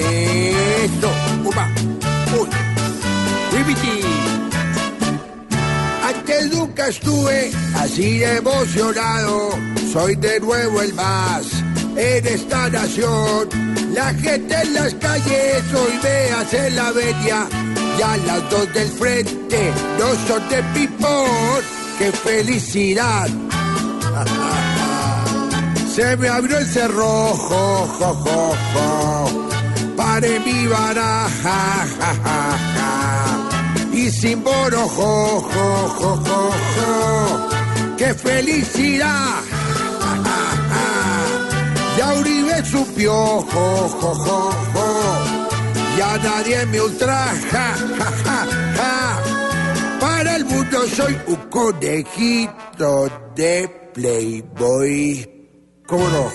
Tres, dos, upa, uno. Ripiti. Antes nunca estuve así emocionado. Soy de nuevo el más en esta nación. La gente en las calles hoy me hace la bella. Ya las dos del frente no son de pipón. ¡Qué felicidad! Se me abrió el cerrojo, jo, jo. Pare mi baraja, ja, ja, ja. Y sin boro, jo, jo, jo, jo, jo. ¡Qué felicidad! Ya Uribe su piojo, jo, jo, jo. Ya nadie me ultraja, ja, ja, ja. Para el mundo soy un conejito de Playboy. ¿Cómo no?